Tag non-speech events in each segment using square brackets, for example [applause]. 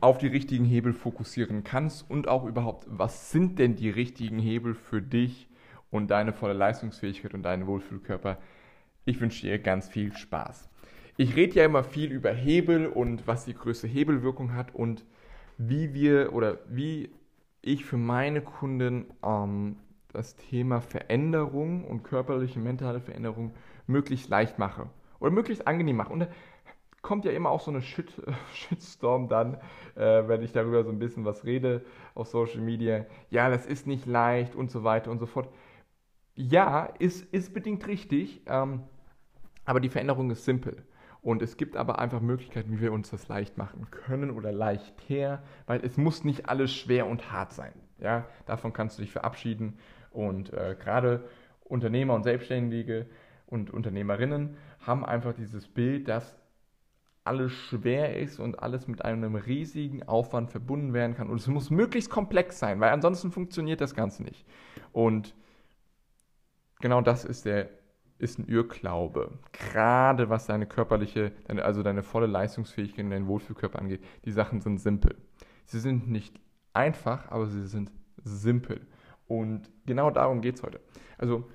auf die richtigen Hebel fokussieren kannst und auch überhaupt, was sind denn die richtigen Hebel für dich und deine volle Leistungsfähigkeit und deinen Wohlfühlkörper. Ich wünsche dir ganz viel Spaß. Ich rede ja immer viel über Hebel und was die größte Hebelwirkung hat und wie wir oder wie ich für meine Kunden ähm, das Thema Veränderung und körperliche, mentale Veränderung möglichst leicht mache oder möglichst angenehm mache. Und kommt ja immer auch so eine Shit, [laughs] Shitstorm dann, äh, wenn ich darüber so ein bisschen was rede auf Social Media. Ja, das ist nicht leicht und so weiter und so fort. Ja, ist, ist bedingt richtig, ähm, aber die Veränderung ist simpel. Und es gibt aber einfach Möglichkeiten, wie wir uns das leicht machen können oder leichter, weil es muss nicht alles schwer und hart sein. Ja, davon kannst du dich verabschieden. Und äh, gerade Unternehmer und Selbstständige und Unternehmerinnen haben einfach dieses Bild, dass alles schwer ist und alles mit einem riesigen Aufwand verbunden werden kann. Und es muss möglichst komplex sein, weil ansonsten funktioniert das Ganze nicht. Und genau das ist der ist ein Irrglaube. Gerade was deine körperliche, also deine volle Leistungsfähigkeit in deinen Wohlfühlkörper angeht. Die Sachen sind simpel. Sie sind nicht einfach, aber sie sind simpel. Und genau darum geht es heute. Also,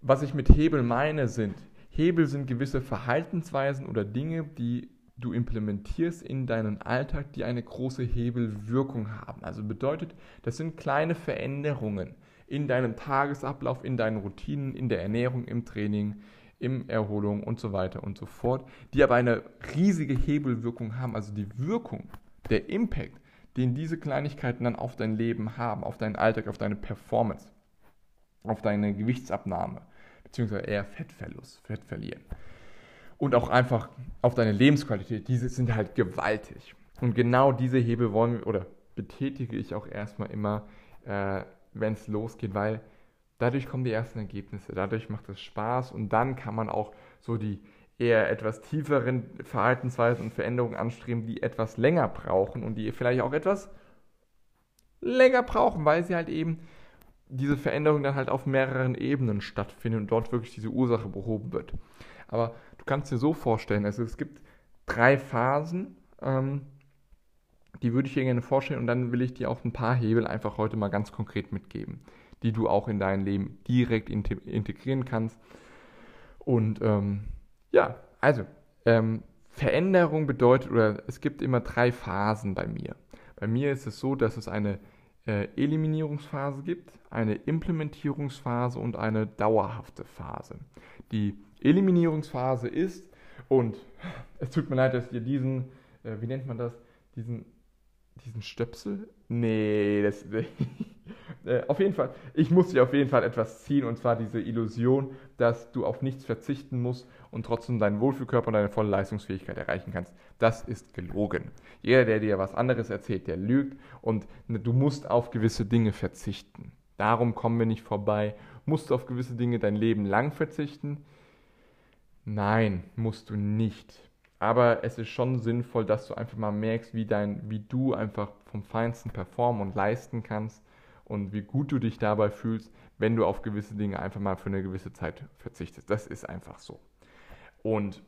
was ich mit Hebel meine, sind Hebel sind gewisse Verhaltensweisen oder Dinge, die du implementierst in deinen Alltag, die eine große Hebelwirkung haben. Also bedeutet, das sind kleine Veränderungen in deinem Tagesablauf, in deinen Routinen, in der Ernährung, im Training, im Erholung und so weiter und so fort, die aber eine riesige Hebelwirkung haben. Also die Wirkung, der Impact, den diese Kleinigkeiten dann auf dein Leben haben, auf deinen Alltag, auf deine Performance, auf deine Gewichtsabnahme, beziehungsweise eher Fettverlust, Fett verlieren. Und auch einfach auf deine Lebensqualität, diese sind halt gewaltig. Und genau diese Hebel wollen wir, oder betätige ich auch erstmal immer, äh, wenn es losgeht, weil dadurch kommen die ersten Ergebnisse, dadurch macht es Spaß und dann kann man auch so die eher etwas tieferen Verhaltensweisen und Veränderungen anstreben, die etwas länger brauchen und die vielleicht auch etwas länger brauchen, weil sie halt eben diese Veränderung dann halt auf mehreren Ebenen stattfindet und dort wirklich diese Ursache behoben wird. Aber du kannst dir so vorstellen, also es gibt drei Phasen, ähm, die würde ich dir gerne vorstellen und dann will ich dir auch ein paar Hebel einfach heute mal ganz konkret mitgeben, die du auch in dein Leben direkt integrieren kannst. Und ähm, ja, also ähm, Veränderung bedeutet, oder es gibt immer drei Phasen bei mir. Bei mir ist es so, dass es eine äh, Eliminierungsphase gibt, eine Implementierungsphase und eine dauerhafte Phase. Die Eliminierungsphase ist, und [laughs] es tut mir leid, dass ihr diesen, äh, wie nennt man das, diesen, diesen Stöpsel? Nee, das, [laughs] äh, auf jeden Fall, ich muss dir auf jeden Fall etwas ziehen, und zwar diese Illusion, dass du auf nichts verzichten musst und trotzdem deinen Wohlfühlkörper und deine volle Leistungsfähigkeit erreichen kannst. Das ist gelogen. Jeder, der dir was anderes erzählt, der lügt und ne, du musst auf gewisse Dinge verzichten. Darum kommen wir nicht vorbei. Musst du auf gewisse Dinge dein Leben lang verzichten? Nein, musst du nicht. Aber es ist schon sinnvoll, dass du einfach mal merkst, wie, dein, wie du einfach vom Feinsten performen und leisten kannst und wie gut du dich dabei fühlst, wenn du auf gewisse Dinge einfach mal für eine gewisse Zeit verzichtest. Das ist einfach so. Und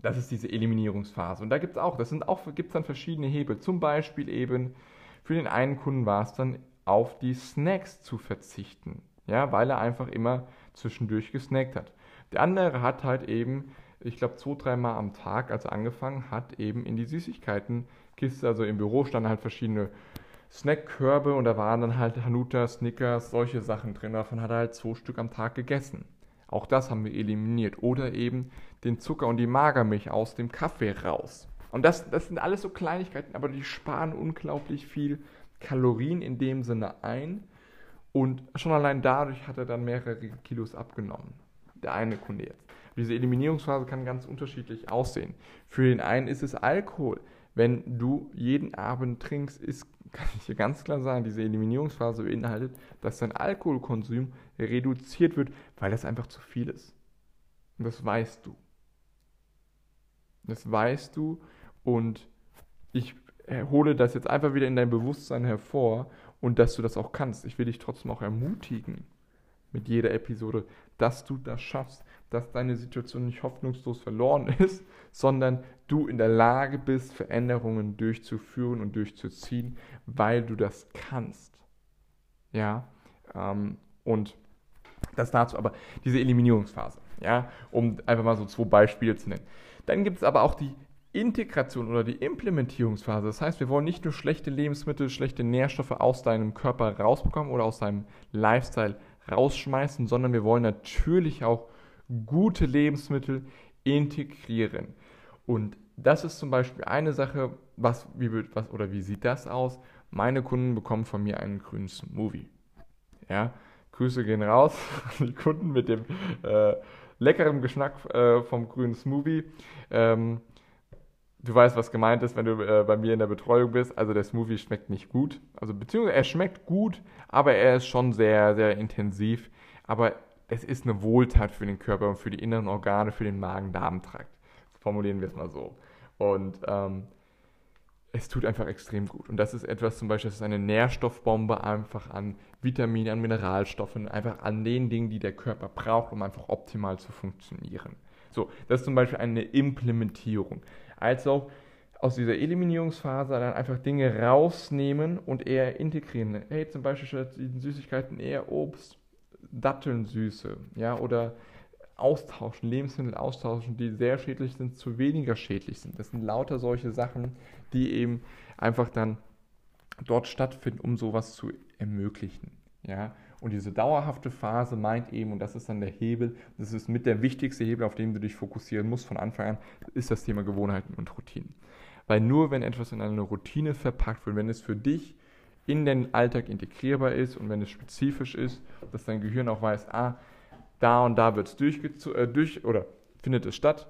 das ist diese Eliminierungsphase. Und da gibt es auch, das sind auch, gibt es dann verschiedene Hebel. Zum Beispiel eben, für den einen Kunden war es dann auf die Snacks zu verzichten. Ja, weil er einfach immer zwischendurch gesnackt hat. Der andere hat halt eben, ich glaube, zwei, dreimal am Tag, als er angefangen hat, eben in die Süßigkeitenkiste, also im Büro standen halt verschiedene Snackkörbe und da waren dann halt Hanuta, Snickers, solche Sachen drin. Davon hat er halt zwei Stück am Tag gegessen. Auch das haben wir eliminiert. Oder eben den Zucker und die Magermilch aus dem Kaffee raus. Und das, das sind alles so Kleinigkeiten, aber die sparen unglaublich viel Kalorien in dem Sinne ein. Und schon allein dadurch hat er dann mehrere Kilos abgenommen. Der eine Kunde jetzt. Diese Eliminierungsphase kann ganz unterschiedlich aussehen. Für den einen ist es Alkohol. Wenn du jeden Abend trinkst, ist kann ich dir ganz klar sagen, diese Eliminierungsphase beinhaltet, dass dein Alkoholkonsum reduziert wird, weil das einfach zu viel ist. Und das weißt du. Das weißt du und ich hole das jetzt einfach wieder in dein Bewusstsein hervor und dass du das auch kannst. Ich will dich trotzdem auch ermutigen mit jeder Episode, dass du das schaffst, dass deine Situation nicht hoffnungslos verloren [laughs] ist, sondern du in der Lage bist, Veränderungen durchzuführen und durchzuziehen, weil du das kannst. Ja, ähm, und das dazu, aber diese Eliminierungsphase, ja, um einfach mal so zwei Beispiele zu nennen. Dann gibt es aber auch die Integration oder die Implementierungsphase. Das heißt, wir wollen nicht nur schlechte Lebensmittel, schlechte Nährstoffe aus deinem Körper rausbekommen oder aus deinem Lifestyle rausschmeißen, sondern wir wollen natürlich auch gute Lebensmittel integrieren. Und das ist zum Beispiel eine Sache, was, wie, was, oder wie sieht das aus? Meine Kunden bekommen von mir einen grünen Smoothie. Ja, Grüße gehen raus [laughs] an die Kunden mit dem äh, leckeren Geschmack äh, vom grünen Smoothie. Ähm, du weißt, was gemeint ist, wenn du äh, bei mir in der Betreuung bist. Also der Smoothie schmeckt nicht gut. Also beziehungsweise er schmeckt gut, aber er ist schon sehr, sehr intensiv. Aber es ist eine Wohltat für den Körper und für die inneren Organe, für den Magen-Darm-Trakt. Formulieren wir es mal so. Und ähm, es tut einfach extrem gut. Und das ist etwas zum Beispiel, das ist eine Nährstoffbombe einfach an Vitaminen, an Mineralstoffen, einfach an den Dingen, die der Körper braucht, um einfach optimal zu funktionieren. So, das ist zum Beispiel eine Implementierung als auch aus dieser Eliminierungsphase dann einfach Dinge rausnehmen und eher integrieren. Hey, zum Beispiel statt Süßigkeiten eher Obst, Datteln Süße, ja, oder austauschen, Lebensmittel austauschen, die sehr schädlich sind, zu weniger schädlich sind. Das sind lauter solche Sachen, die eben einfach dann dort stattfinden, um sowas zu ermöglichen. Ja? Und diese dauerhafte Phase meint eben, und das ist dann der Hebel, das ist mit der wichtigste Hebel, auf den du dich fokussieren musst von Anfang an, ist das Thema Gewohnheiten und Routinen. Weil nur wenn etwas in eine Routine verpackt wird, wenn es für dich in den Alltag integrierbar ist und wenn es spezifisch ist, dass dein Gehirn auch weiß, ah, da und da wird es äh, durch oder findet es statt,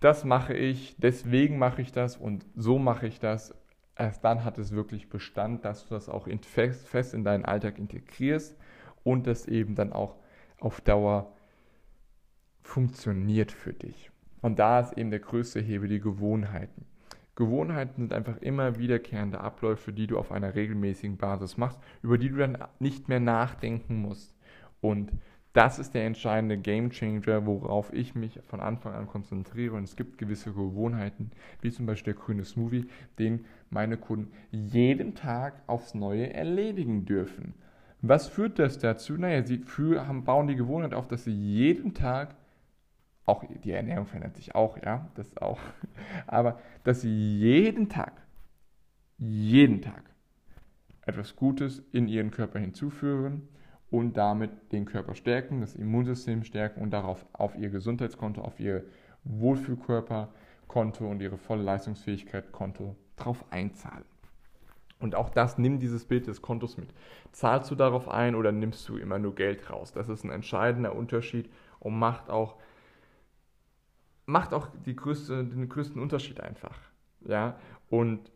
das mache ich, deswegen mache ich das und so mache ich das erst dann hat es wirklich Bestand, dass du das auch fest, fest in deinen Alltag integrierst und das eben dann auch auf Dauer funktioniert für dich. Und da ist eben der größte Hebel die Gewohnheiten. Gewohnheiten sind einfach immer wiederkehrende Abläufe, die du auf einer regelmäßigen Basis machst, über die du dann nicht mehr nachdenken musst. Und das ist der entscheidende Game Changer, worauf ich mich von Anfang an konzentriere. Und es gibt gewisse Gewohnheiten, wie zum Beispiel der grüne Smoothie, den meine Kunden jeden Tag aufs Neue erledigen dürfen. Was führt das dazu? Naja, sie für, haben, bauen die Gewohnheit auf, dass sie jeden Tag, auch die Ernährung verändert sich auch, ja, das auch, [laughs] aber dass sie jeden Tag, jeden Tag etwas Gutes in ihren Körper hinzuführen und damit den Körper stärken, das Immunsystem stärken und darauf auf ihr Gesundheitskonto, auf ihr Wohlfühlkörperkonto und ihre volle Leistungsfähigkeit Konto drauf einzahlen. Und auch das, nimm dieses Bild des Kontos mit. Zahlst du darauf ein oder nimmst du immer nur Geld raus? Das ist ein entscheidender Unterschied und macht auch, macht auch größte, den größten Unterschied einfach. Ja? Und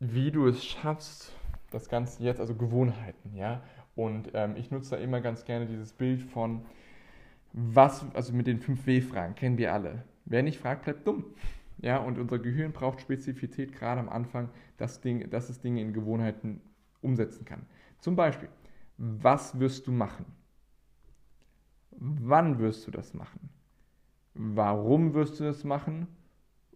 wie du es schaffst, das Ganze jetzt, also Gewohnheiten, ja, und ähm, ich nutze da immer ganz gerne dieses Bild von, was, also mit den 5 W-Fragen, kennen wir alle. Wer nicht fragt, bleibt dumm. Ja, und unser Gehirn braucht Spezifität gerade am Anfang, dass, Ding, dass es Dinge in Gewohnheiten umsetzen kann. Zum Beispiel, was wirst du machen? Wann wirst du das machen? Warum wirst du das machen?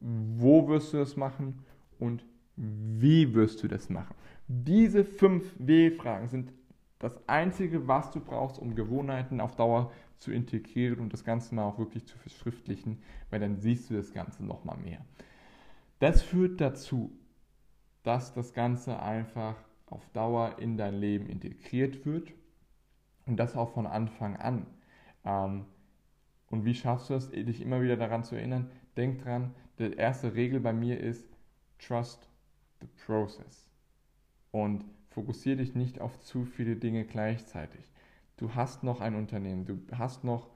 Wo wirst du das machen? Und wie wirst du das machen? Diese 5 W-Fragen sind das Einzige, was du brauchst, um Gewohnheiten auf Dauer zu integrieren und das Ganze mal auch wirklich zu verschriftlichen, weil dann siehst du das Ganze nochmal mehr. Das führt dazu, dass das Ganze einfach auf Dauer in dein Leben integriert wird und das auch von Anfang an. Ähm, und wie schaffst du es, dich immer wieder daran zu erinnern? Denk dran, die erste Regel bei mir ist Trust the process. Und Fokussiere dich nicht auf zu viele Dinge gleichzeitig. Du hast noch ein Unternehmen, du hast noch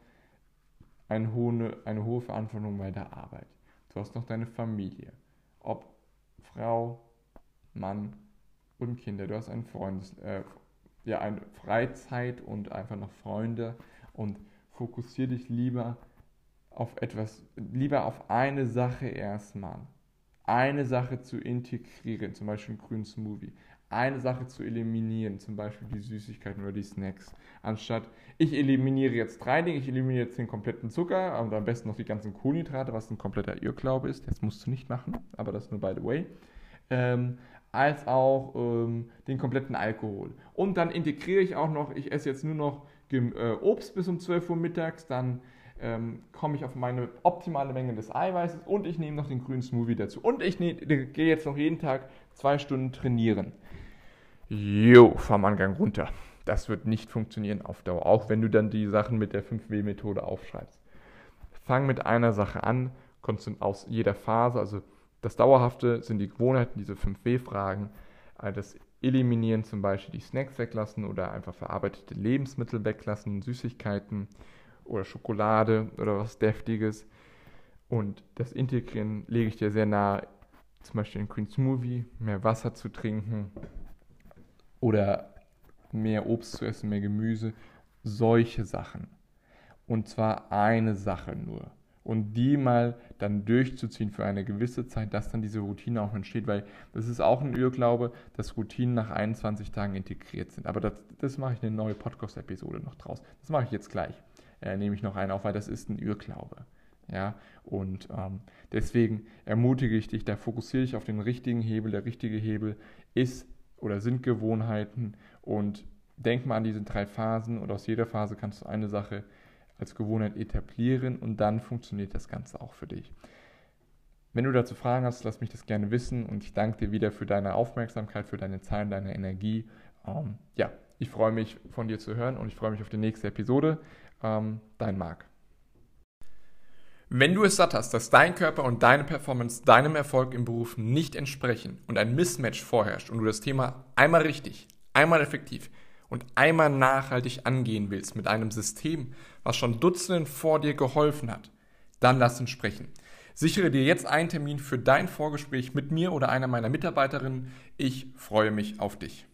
eine hohe, eine hohe Verantwortung bei der Arbeit. Du hast noch deine Familie. Ob Frau, Mann und Kinder, du hast einen Freund, äh, ja, eine Freizeit und einfach noch Freunde und fokussiere dich lieber auf etwas, lieber auf eine Sache erstmal. Eine Sache zu integrieren, zum Beispiel einen grünen Smoothie. Eine Sache zu eliminieren, zum Beispiel die Süßigkeiten oder die Snacks. Anstatt, ich eliminiere jetzt drei Dinge, ich eliminiere jetzt den kompletten Zucker und am besten noch die ganzen Kohlenhydrate, was ein kompletter Irrglaube ist. Das musst du nicht machen, aber das nur by the way. Ähm, als auch ähm, den kompletten Alkohol. Und dann integriere ich auch noch, ich esse jetzt nur noch Obst bis um 12 Uhr mittags, dann ähm, komme ich auf meine optimale Menge des Eiweißes und ich nehme noch den grünen Smoothie dazu. Und ich ne, gehe jetzt noch jeden Tag zwei Stunden trainieren. Jo, vom Angang runter. Das wird nicht funktionieren auf Dauer, auch wenn du dann die Sachen mit der 5W-Methode aufschreibst. Fang mit einer Sache an, aus jeder Phase, also das Dauerhafte sind die Gewohnheiten, diese 5W-Fragen, äh, das Eliminieren zum Beispiel die Snacks weglassen oder einfach verarbeitete Lebensmittel weglassen, Süßigkeiten oder Schokolade oder was Deftiges. Und das Integrieren lege ich dir sehr nahe, zum Beispiel in Green Smoothie, mehr Wasser zu trinken oder mehr Obst zu essen, mehr Gemüse, solche Sachen. Und zwar eine Sache nur und die mal dann durchzuziehen für eine gewisse Zeit, dass dann diese Routine auch entsteht, weil das ist auch ein Irrglaube, dass Routinen nach 21 Tagen integriert sind. Aber das, das mache ich eine neue Podcast-Episode noch draus. Das mache ich jetzt gleich. Äh, nehme ich noch einen auf, weil das ist ein Irrglaube. Ja, und ähm, deswegen ermutige ich dich, da fokussiere ich auf den richtigen Hebel. Der richtige Hebel ist oder sind Gewohnheiten und denk mal an diese drei Phasen und aus jeder Phase kannst du eine Sache als Gewohnheit etablieren und dann funktioniert das Ganze auch für dich. Wenn du dazu Fragen hast, lass mich das gerne wissen und ich danke dir wieder für deine Aufmerksamkeit, für deine Zeit, deine Energie. Ähm, ja, ich freue mich von dir zu hören und ich freue mich auf die nächste Episode. Ähm, dein Marc. Wenn du es satt hast, dass dein Körper und deine Performance deinem Erfolg im Beruf nicht entsprechen und ein Mismatch vorherrscht und du das Thema einmal richtig, einmal effektiv und einmal nachhaltig angehen willst mit einem System, was schon Dutzenden vor dir geholfen hat, dann lass uns sprechen. Sichere dir jetzt einen Termin für dein Vorgespräch mit mir oder einer meiner Mitarbeiterinnen. Ich freue mich auf dich.